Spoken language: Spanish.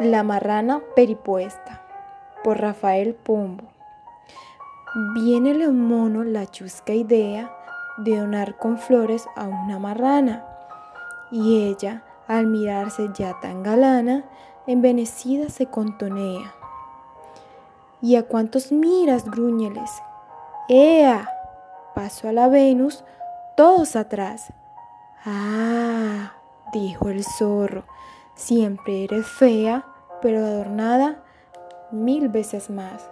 La marrana peripuesta por Rafael Pombo. Viene el mono la chusca idea de donar con flores a una marrana y ella, al mirarse ya tan galana, envenecida se contonea. ¿Y a cuántos miras, gruñeles? ¡Ea! Paso a la Venus, todos atrás. Ah, dijo el zorro, siempre eres fea, pero adornada mil veces más.